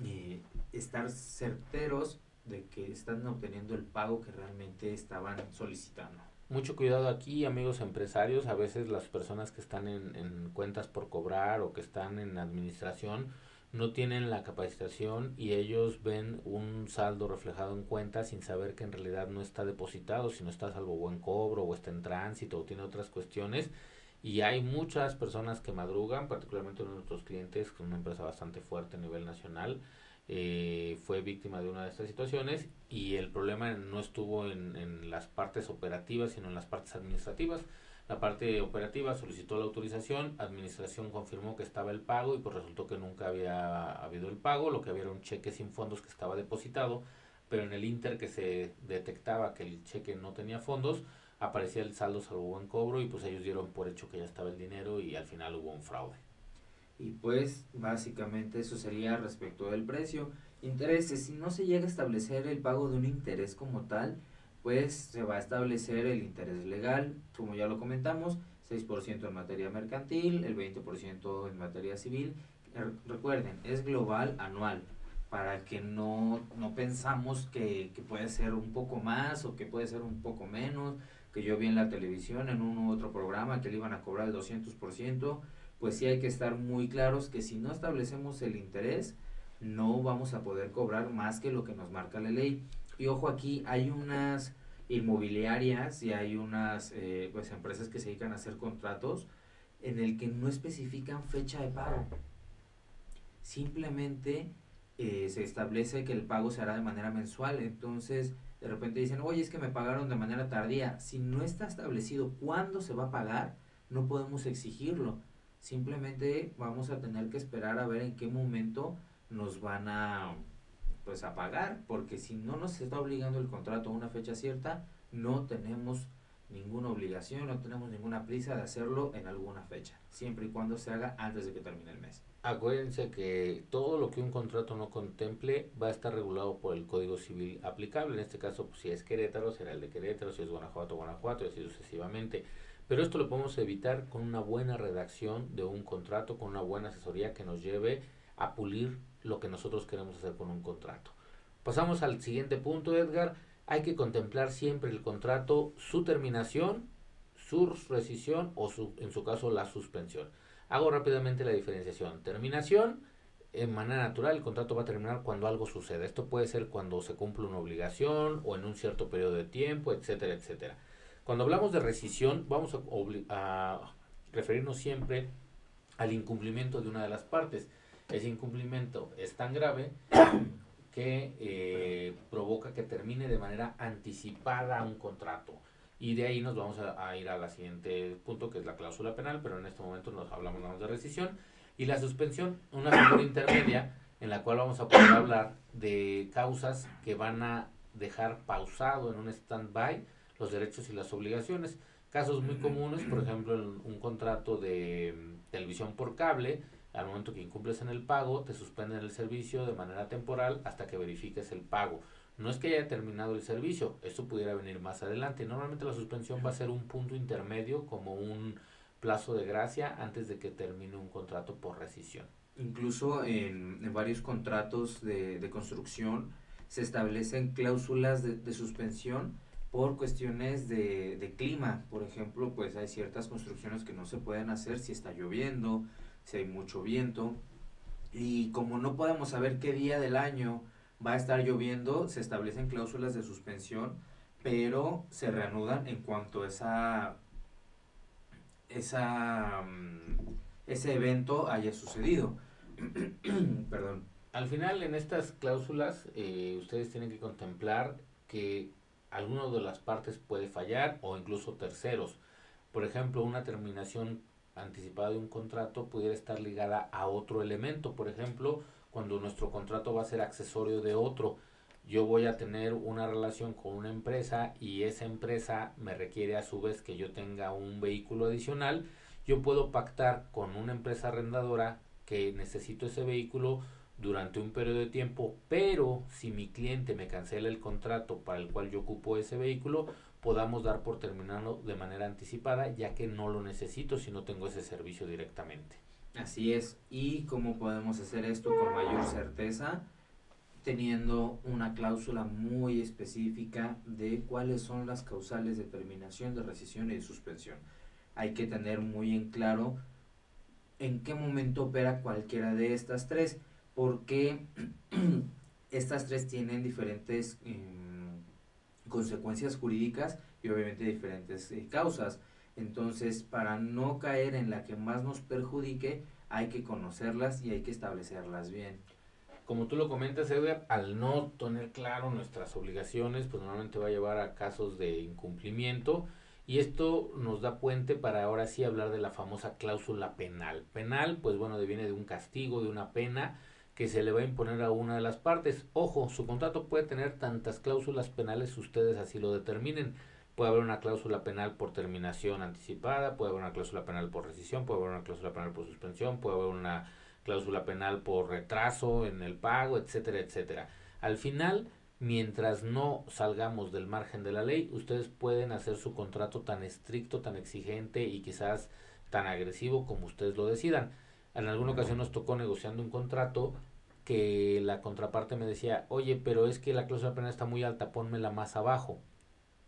Eh, estar certeros de que están obteniendo el pago que realmente estaban solicitando. Mucho cuidado aquí, amigos empresarios. A veces las personas que están en, en, cuentas por cobrar o que están en administración no tienen la capacitación y ellos ven un saldo reflejado en cuentas sin saber que en realidad no está depositado, sino está salvo buen cobro o está en tránsito o tiene otras cuestiones. Y hay muchas personas que madrugan, particularmente uno de nuestros clientes, que es una empresa bastante fuerte a nivel nacional, eh, fue víctima de una de estas situaciones y el problema no estuvo en, en, las partes operativas, sino en las partes administrativas. La parte operativa solicitó la autorización, administración confirmó que estaba el pago y pues resultó que nunca había habido el pago, lo que había era un cheque sin fondos que estaba depositado, pero en el inter que se detectaba que el cheque no tenía fondos, aparecía el saldo salvo buen cobro y pues ellos dieron por hecho que ya estaba el dinero y al final hubo un fraude. Y pues básicamente eso sería respecto del precio. Intereses, si no se llega a establecer el pago de un interés como tal, pues se va a establecer el interés legal, como ya lo comentamos, 6% en materia mercantil, el 20% en materia civil. Recuerden, es global anual, para que no, no pensamos que, que puede ser un poco más o que puede ser un poco menos, que yo vi en la televisión, en un u otro programa, que le iban a cobrar el 200%, pues sí hay que estar muy claros que si no establecemos el interés, no vamos a poder cobrar más que lo que nos marca la ley. Y ojo aquí, hay unas inmobiliarias y hay unas eh, pues empresas que se dedican a hacer contratos en el que no especifican fecha de pago. Simplemente eh, se establece que el pago se hará de manera mensual. Entonces, de repente dicen, oye, es que me pagaron de manera tardía. Si no está establecido cuándo se va a pagar, no podemos exigirlo. Simplemente vamos a tener que esperar a ver en qué momento nos van a pues a pagar, porque si no nos está obligando el contrato a una fecha cierta, no tenemos ninguna obligación, no tenemos ninguna prisa de hacerlo en alguna fecha, siempre y cuando se haga antes de que termine el mes. Acuérdense que todo lo que un contrato no contemple va a estar regulado por el Código Civil aplicable. En este caso, pues, si es Querétaro, será el de Querétaro, si es Guanajuato, Guanajuato, y así sucesivamente. Pero esto lo podemos evitar con una buena redacción de un contrato, con una buena asesoría que nos lleve a pulir lo que nosotros queremos hacer con un contrato. Pasamos al siguiente punto, Edgar. Hay que contemplar siempre el contrato, su terminación, su rescisión o su, en su caso la suspensión. Hago rápidamente la diferenciación. Terminación, en manera natural, el contrato va a terminar cuando algo suceda. Esto puede ser cuando se cumple una obligación o en un cierto periodo de tiempo, etcétera, etcétera. Cuando hablamos de rescisión, vamos a, a, referirnos siempre al incumplimiento de una de las partes. Ese incumplimiento es tan grave que eh, provoca que termine de manera anticipada un contrato. Y de ahí nos vamos a, a, ir a la siguiente punto, que es la cláusula penal, pero en este momento nos hablamos de rescisión. Y la suspensión, una figura intermedia en la cual vamos a poder hablar de causas que van a dejar pausado en un stand-by los derechos y las obligaciones. Casos muy comunes, por ejemplo, en un contrato de mm, televisión por cable, al momento que incumples en el pago, te suspenden el servicio de manera temporal hasta que verifiques el pago. No es que haya terminado el servicio, esto pudiera venir más adelante. Normalmente la suspensión va a ser un punto intermedio como un plazo de gracia antes de que termine un contrato por rescisión. Incluso en, varios contratos de, de, construcción se establecen cláusulas de, de suspensión por cuestiones de, de, clima. Por ejemplo, pues hay ciertas construcciones que no se pueden hacer si está lloviendo, si hay mucho viento. Y como no podemos saber qué día del año va a estar lloviendo, se establecen cláusulas de suspensión, pero se reanudan en cuanto esa, esa, mm, ese evento haya sucedido. Perdón. Al final, en estas cláusulas, eh, ustedes tienen que contemplar que alguno de las partes puede fallar o incluso terceros. Por ejemplo, una terminación anticipada de un contrato pudiera estar ligada a otro elemento. Por ejemplo, cuando nuestro contrato va a ser accesorio de otro. Yo voy a tener una relación con una empresa y esa empresa me requiere a su vez que yo tenga un vehículo adicional. Yo puedo pactar con una empresa arrendadora que necesito ese vehículo durante un periodo de tiempo, pero si mi cliente me cancela el contrato para el cual yo ocupo ese vehículo, podamos dar por terminado de manera anticipada, ya que no lo necesito si no tengo ese servicio directamente. Así es. ¿Y cómo podemos hacer esto con mayor certeza? Teniendo una cláusula muy específica de cuáles son las causales de terminación, de rescisión y de suspensión. Hay que tener muy en claro en qué momento opera cualquiera de estas tres, porque estas tres tienen diferentes em, consecuencias jurídicas y obviamente diferentes eh, causas. Entonces, para no caer en la que más nos perjudique, hay que conocerlas y hay que establecerlas bien. Como tú lo comentas, Edgar, al no tener claro nuestras obligaciones, pues normalmente va a llevar a casos de incumplimiento y esto nos da puente para ahora sí hablar de la famosa cláusula penal. Penal, pues bueno, viene de un castigo, de una pena que se le va a imponer a una de las partes. Ojo, su contrato puede tener tantas cláusulas penales, ustedes así lo determinen Puede haber una cláusula penal por terminación anticipada, puede haber una cláusula penal por rescisión, puede haber una cláusula penal por suspensión, puede haber una cláusula penal por retraso en el pago, etcétera, etcétera. Al final, mientras no salgamos del margen de la ley, ustedes pueden hacer su contrato tan estricto, tan exigente y quizás tan agresivo como ustedes lo decidan. En alguna ocasión nos tocó negociando un contrato que la contraparte me decía, oye, pero es que la cláusula penal está muy alta, ponmela más abajo.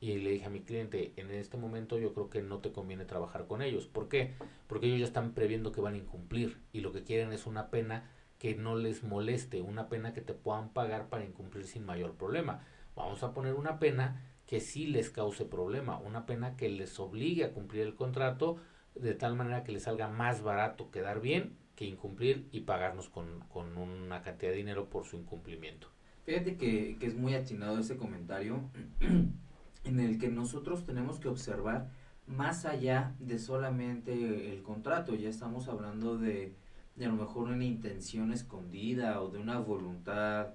Y le dije a mi cliente, en este momento yo creo que no te conviene trabajar con ellos. ¿Por qué? Porque ellos ya están previendo que van a incumplir y lo que quieren es una pena que no les moleste, una pena que te puedan pagar para incumplir sin mayor problema. Vamos a poner una pena que sí les cause problema, una pena que les obligue a cumplir el contrato de tal manera que les salga más barato quedar bien que incumplir y pagarnos con, con una cantidad de dinero por su incumplimiento. Fíjate que, que es muy atinado ese comentario en el que nosotros tenemos que observar más allá de solamente el contrato, ya estamos hablando de, de a lo mejor una intención escondida o de una voluntad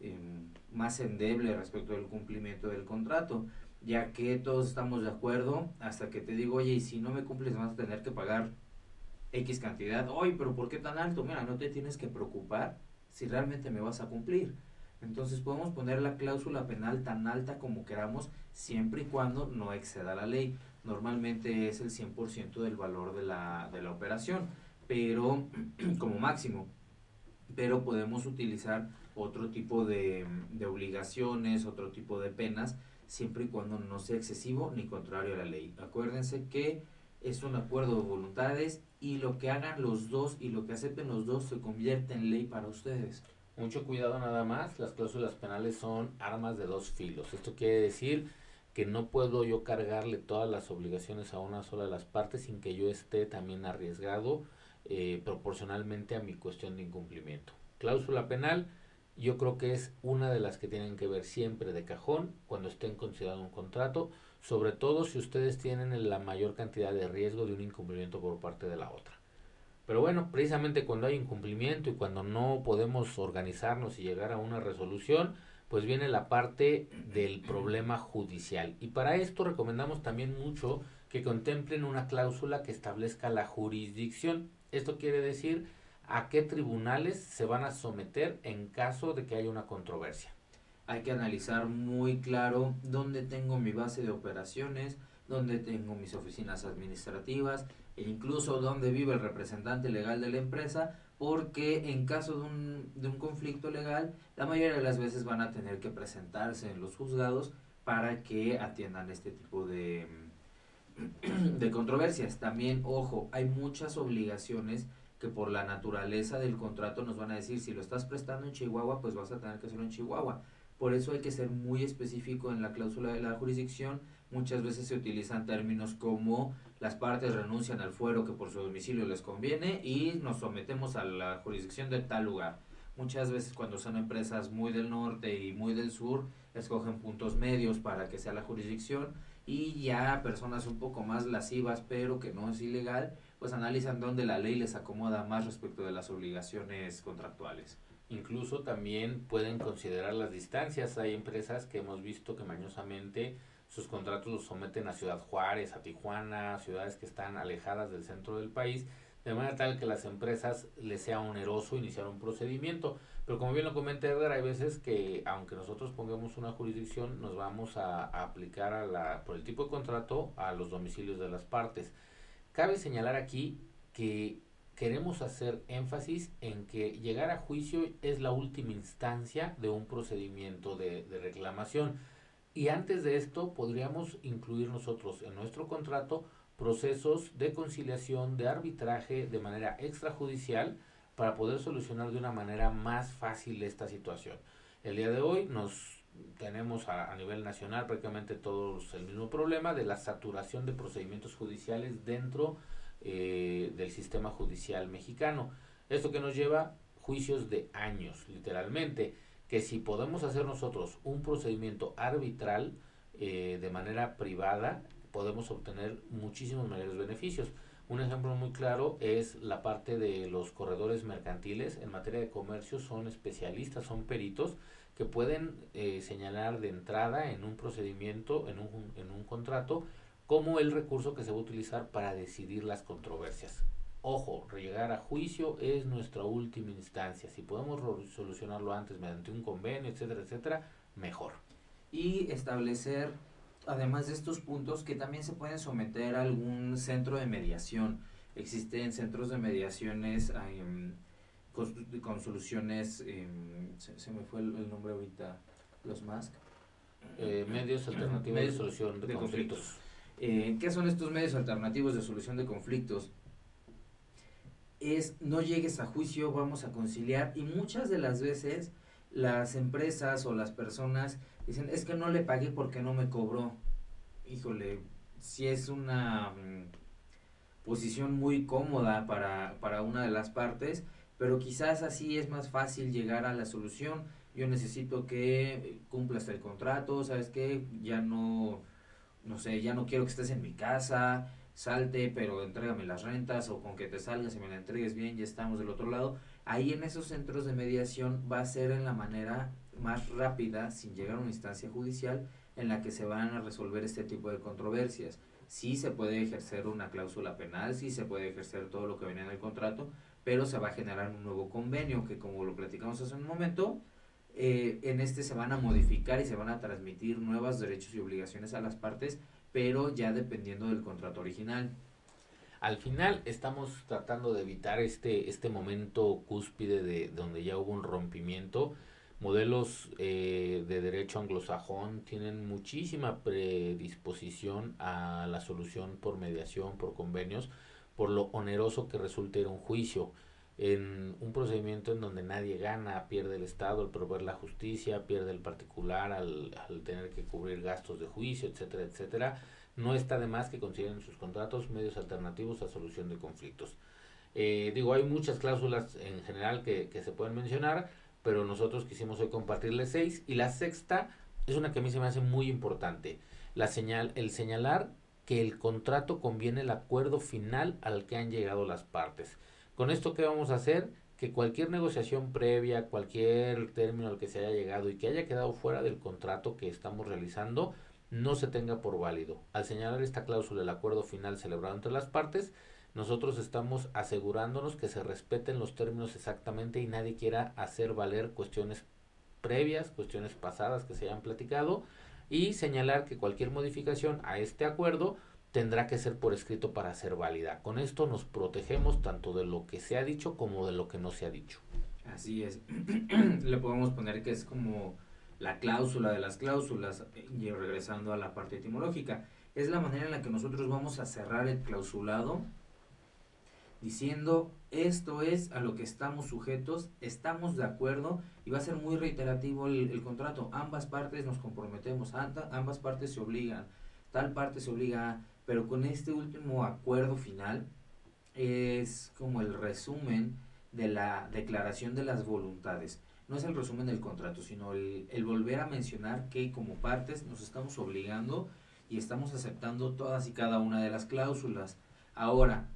em, más endeble respecto del cumplimiento del contrato, ya que todos estamos de acuerdo hasta que te digo, oye, y si no me cumples vas a tener que pagar X cantidad, oye, pero ¿por qué tan alto? Mira, no te tienes que preocupar si realmente me vas a cumplir. Entonces podemos poner la cláusula penal tan alta como queramos siempre y cuando no exceda la ley. Normalmente es el 100% del valor de la, de la operación, pero como máximo. Pero podemos utilizar otro tipo de, de obligaciones, otro tipo de penas, siempre y cuando no sea excesivo ni contrario a la ley. Acuérdense que es un acuerdo de voluntades y lo que hagan los dos y lo que acepten los dos se convierte en ley para ustedes. Mucho cuidado nada más, las cláusulas penales son armas de dos filos. Esto quiere decir que no puedo yo cargarle todas las obligaciones a una sola de las partes sin que yo esté también arriesgado eh, proporcionalmente a mi cuestión de incumplimiento. Cláusula penal, yo creo que es una de las que tienen que ver siempre de cajón cuando estén considerando un contrato, sobre todo si ustedes tienen la mayor cantidad de riesgo de un incumplimiento por parte de la otra. Pero bueno, precisamente cuando hay incumplimiento y cuando no podemos organizarnos y llegar a una resolución, pues viene la parte del problema judicial. Y para esto recomendamos también mucho que contemplen una cláusula que establezca la jurisdicción. Esto quiere decir a qué tribunales se van a someter en caso de que haya una controversia. hay que analizar muy claro dónde tengo mi base de operaciones, dónde tengo mis oficinas administrativas e incluso dónde vive el representante legal de la empresa, porque en caso de un, de un conflicto legal, la mayoría de las veces van a tener que presentarse en los juzgados para que atiendan este tipo de, de controversias. También, ojo, hay muchas obligaciones que por la naturaleza del contrato nos van a decir, si lo estás prestando en Chihuahua, pues vas a tener que hacerlo en Chihuahua. Por eso hay que ser muy específico en la cláusula de la jurisdicción. Muchas veces se utilizan términos como las partes renuncian al fuero que por su domicilio les conviene y nos sometemos a la jurisdicción de tal lugar. Muchas veces cuando son empresas muy del norte y muy del sur, escogen puntos medios para que sea la jurisdicción y ya personas un poco más lascivas pero que no es ilegal, pues analizan dónde la ley les acomoda más respecto de las obligaciones contractuales. Incluso también pueden considerar las distancias. Hay empresas que hemos visto que mañosamente sus contratos los someten a Ciudad Juárez, a Tijuana, ciudades que están alejadas del centro del país, de manera tal que las empresas les sea oneroso iniciar un procedimiento. Pero como bien lo comenta Edgar, hay veces que aunque nosotros pongamos una jurisdicción, nos vamos a, a aplicar a la, por el tipo de contrato a los domicilios de las partes. Cabe señalar aquí que queremos hacer énfasis en que llegar a juicio es la última instancia de un procedimiento de, de, reclamación. Y antes de esto podríamos incluir nosotros en nuestro contrato procesos de conciliación, de arbitraje de manera extrajudicial para poder solucionar de una manera más fácil esta situación. El día de hoy nos tenemos a, nivel nacional prácticamente todos el mismo problema de la saturación de procedimientos judiciales dentro de eh, del sistema judicial mexicano. Esto que nos lleva juicios de años, literalmente, que si podemos hacer nosotros un procedimiento arbitral eh, de manera privada, podemos obtener muchísimos mayores beneficios. Un ejemplo muy claro es la parte de los corredores mercantiles. En materia de comercio son especialistas, son peritos que pueden eh, señalar de entrada en un procedimiento, en un, en un contrato, como el recurso que se va a utilizar para decidir las controversias. Ojo, llegar a juicio es nuestra última instancia. Si podemos solucionarlo antes mediante un convenio, etcétera, etcétera, mejor. Y establecer, además de estos puntos, que también se pueden someter a algún centro de mediación. Existen centros de mediaciones um, con, con, soluciones, um, se, se, me fue el, el, nombre ahorita, los MASC. Eh, medios alternativos medios de solución de, de conflictos. conflictos eh, ¿Qué son estos medios alternativos de solución de conflictos? Es no llegues a juicio, vamos a conciliar y muchas de las veces las empresas o las personas dicen es que no le pagué porque no me cobró. Híjole, si es una mm, posición muy cómoda para, para una de las partes, pero quizás así es más fácil llegar a la solución. Yo necesito que cumplas el contrato, ¿sabes qué? Ya no no sé, ya no quiero que estés en mi casa, salte, pero entrégame las rentas o con que te salgas y me la entregues bien, ya estamos del otro lado. Ahí en esos centros de mediación va a ser en la manera más rápida, sin llegar a una instancia judicial, en la que se van a resolver este tipo de controversias. Sí se puede ejercer una cláusula penal, sí se puede ejercer todo lo que venía en el contrato, pero se va a generar un nuevo convenio que como lo platicamos hace un momento, eh, en este se van a modificar y se van a transmitir nuevos derechos y obligaciones a las partes, pero ya dependiendo del contrato original. Al final estamos tratando de evitar este, este momento cúspide de donde ya hubo un rompimiento. Modelos eh, de derecho anglosajón tienen muchísima predisposición a la solución por mediación, por convenios, por lo oneroso que resulte ir un juicio en un procedimiento en donde nadie gana, pierde el Estado al proveer la justicia, pierde el particular al, al, tener que cubrir gastos de juicio, etcétera, etcétera, no está de más que consideren sus contratos medios alternativos a solución de conflictos. Eh, digo, hay muchas cláusulas en general que, que se pueden mencionar, pero nosotros quisimos hoy compartirles seis y la sexta es una que a mí se me hace muy importante, la señal, el señalar que el contrato conviene el acuerdo final al que han llegado las partes. Con esto, ¿qué vamos a hacer? Que cualquier negociación previa, cualquier término al que se haya llegado y que haya quedado fuera del contrato que estamos realizando, no se tenga por válido. Al señalar esta cláusula del acuerdo final celebrado entre las partes, nosotros estamos asegurándonos que se respeten los términos exactamente y nadie quiera hacer valer cuestiones previas, cuestiones pasadas que se hayan platicado y señalar que cualquier modificación a este acuerdo tendrá que ser por escrito para ser válida. Con esto nos protegemos tanto de lo que se ha dicho como de lo que no se ha dicho. Así es. Le podemos poner que es como la cláusula de las cláusulas, y regresando a la parte etimológica. Es la manera en la que nosotros vamos a cerrar el clausulado diciendo esto es a lo que estamos sujetos, estamos de acuerdo y va a ser muy reiterativo el, contrato. Ambas partes nos comprometemos, ambas partes se obligan, tal parte se obliga, pero con este último acuerdo final es como el resumen de la declaración de las voluntades. No es el resumen del contrato, sino el, volver a mencionar que como partes nos estamos obligando y estamos aceptando todas y cada una de las cláusulas. Ahora,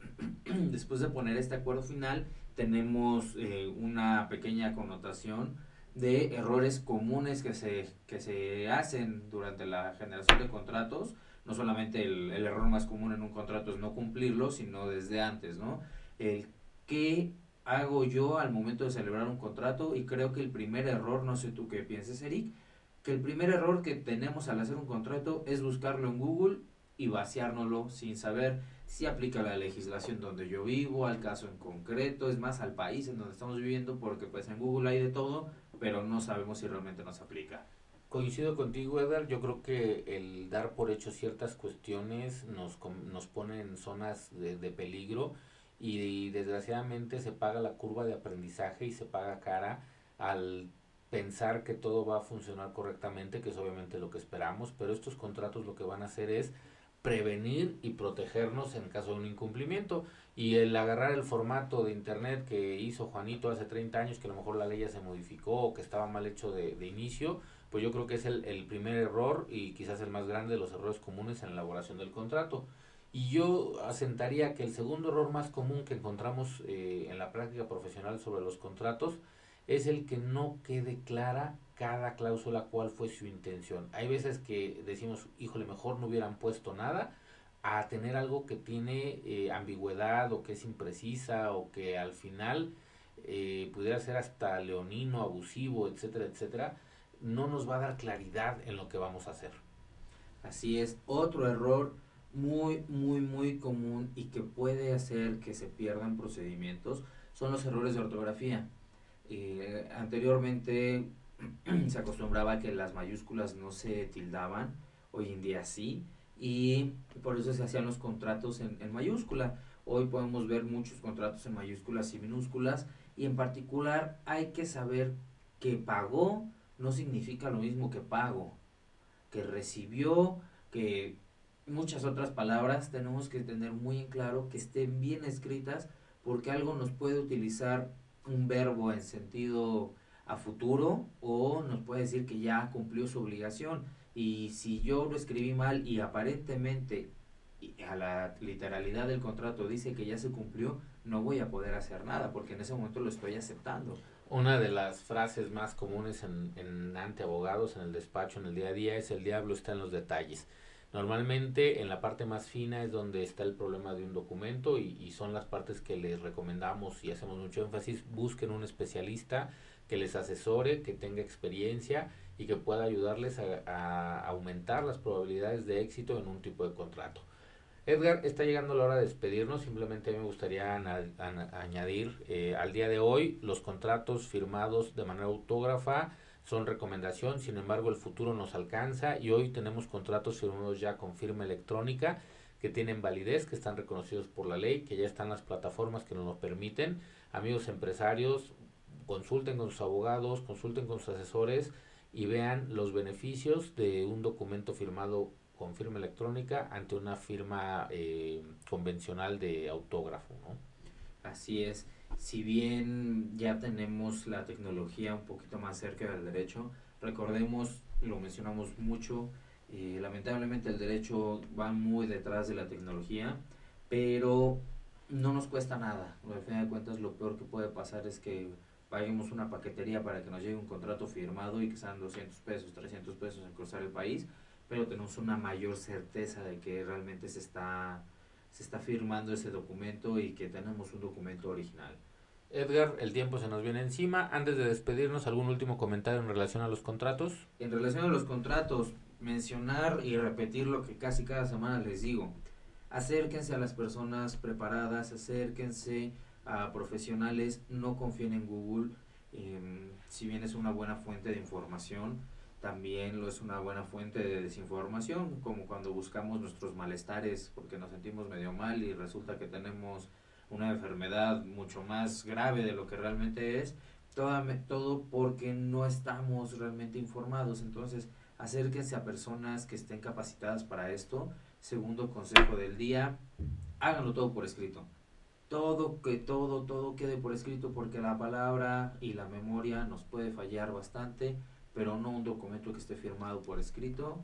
después de poner este acuerdo final, tenemos eh, una pequeña connotación de errores comunes que se, que se hacen durante la generación de contratos. No solamente el, error más común en un contrato es no cumplirlo, sino desde antes, ¿no? El qué hago yo al momento de celebrar un contrato y creo que el primer error, no sé tú qué pienses, Eric, que el primer error que tenemos al hacer un contrato es buscarlo en Google y vaciárnoslo sin saber si aplica la legislación donde yo vivo, al caso en concreto, es más al país en donde estamos viviendo, porque pues en Google hay de todo, pero no sabemos si realmente nos aplica. Coincido contigo, Edgar. Yo creo que el dar por hecho ciertas cuestiones nos, nos pone en zonas de, de peligro y, desgraciadamente se paga la curva de aprendizaje y se paga cara al pensar que todo va a funcionar correctamente, que es obviamente lo que esperamos, pero estos contratos lo que van a hacer es prevenir y protegernos en caso de un incumplimiento. Y el agarrar el formato de internet que hizo Juanito hace 30 años, que a lo mejor la ley ya se modificó o que estaba mal hecho de, de inicio, pues yo creo que es el, el, primer error y quizás el más grande de los errores comunes en la elaboración del contrato. Y yo asentaría que el segundo error más común que encontramos eh, en la práctica profesional sobre los contratos es el que no quede clara cada cláusula cuál fue su intención. Hay veces que decimos, híjole, mejor no hubieran puesto nada, a tener algo que tiene eh, ambigüedad o que es imprecisa o que al final eh, pudiera ser hasta leonino, abusivo, etcétera, etcétera, no nos va a dar claridad en lo que vamos a hacer. Así es, otro error muy, muy, muy común y que puede hacer que se pierdan procedimientos son los errores de ortografía. Eh, anteriormente se acostumbraba que las mayúsculas no se tildaban, hoy en día sí, y por eso se hacían los contratos en, en mayúscula. Hoy podemos ver muchos contratos en mayúsculas y minúsculas, y en particular hay que saber que pagó no significa lo mismo que pago, que recibió, que muchas otras palabras tenemos que tener muy en claro que estén bien escritas porque algo nos puede utilizar un verbo en sentido a futuro o nos puede decir que ya cumplió su obligación. Y si yo lo escribí mal y aparentemente a la literalidad del contrato dice que ya se cumplió, no voy a poder hacer nada porque en ese momento lo estoy aceptando. Una de las frases más comunes en, ante abogados, en el despacho, en el día a día, es el diablo está en los detalles. Normalmente en la parte más fina es donde está el problema de un documento y, y son las partes que les recomendamos y hacemos mucho énfasis, busquen un especialista que les asesore, que tenga experiencia y que pueda ayudarles a, aumentar las probabilidades de éxito en un tipo de contrato. Edgar, está llegando la hora de despedirnos. Simplemente me gustaría añadir eh, al día de hoy los contratos firmados de manera autógrafa son recomendación, sin embargo el futuro nos alcanza y hoy tenemos contratos firmados ya con firma electrónica que tienen validez, que están reconocidos por la ley, que ya están las plataformas que nos lo permiten. Amigos empresarios, consulten con sus abogados, consulten con sus asesores y vean los beneficios de un documento firmado con firma electrónica ante una firma eh, convencional de autógrafo. ¿no? Así es. Si bien ya tenemos la tecnología un poquito más cerca del derecho, recordemos, lo mencionamos mucho, eh, lamentablemente el derecho va muy detrás de la tecnología, pero no nos cuesta nada. Al fin de cuentas, lo peor que puede pasar es que paguemos una paquetería para que nos llegue un contrato firmado y que sean 200 pesos, 300 pesos en cruzar el país, pero tenemos una mayor certeza de que realmente se está, se está firmando ese documento y que tenemos un documento original. Edgar, el tiempo se nos viene encima. Antes de despedirnos, ¿algún último comentario en relación a los contratos? En relación a los contratos, mencionar y repetir lo que casi cada semana les digo. Acérquense a las personas preparadas, acérquense a profesionales, no confíen en Google, em, si bien es una buena fuente de información, también lo es una buena fuente de desinformación, como cuando buscamos nuestros malestares porque nos sentimos medio mal y resulta que tenemos una enfermedad mucho más grave de lo que realmente es, todo, todo porque no estamos realmente informados. Entonces, acérquense a personas que estén capacitadas para esto. Segundo consejo del día, háganlo todo por escrito. Todo, que todo, todo quede por escrito porque la palabra y la memoria nos puede fallar bastante, pero no un documento que esté firmado por escrito,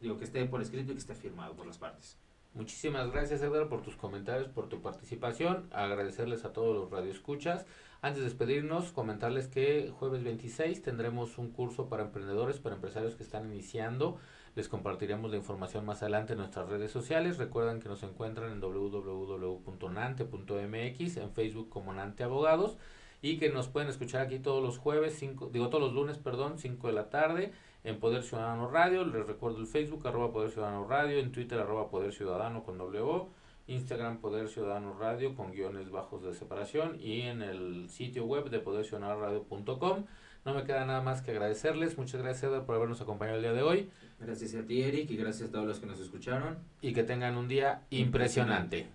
digo que esté por escrito y que esté firmado por las partes. Muchísimas gracias, Edgar, por tus comentarios, por tu participación. Agradecerles a todos los radioescuchas. Antes de despedirnos, comentarles que jueves 26 tendremos un curso para emprendedores, para empresarios que están iniciando. Les compartiremos la información más adelante en nuestras redes sociales. Recuerden que nos encuentran en www.nante.mx, en Facebook como Nante Abogados y que nos pueden escuchar aquí todos los jueves, cinco, digo todos los lunes, perdón, 5 de la tarde en Poder Ciudadano Radio. Les recuerdo el Facebook, arroba Poder Ciudadano Radio, en Twitter, arroba Poder Ciudadano con W, Instagram Poder Ciudadano Radio con guiones bajos de separación y en el sitio web de poderciudadanoradio.com. No me queda nada más que agradecerles. Muchas gracias, por habernos acompañado el día de hoy. Gracias a ti, Eric, y gracias a todos los que nos escucharon. Y que tengan un día impresionante.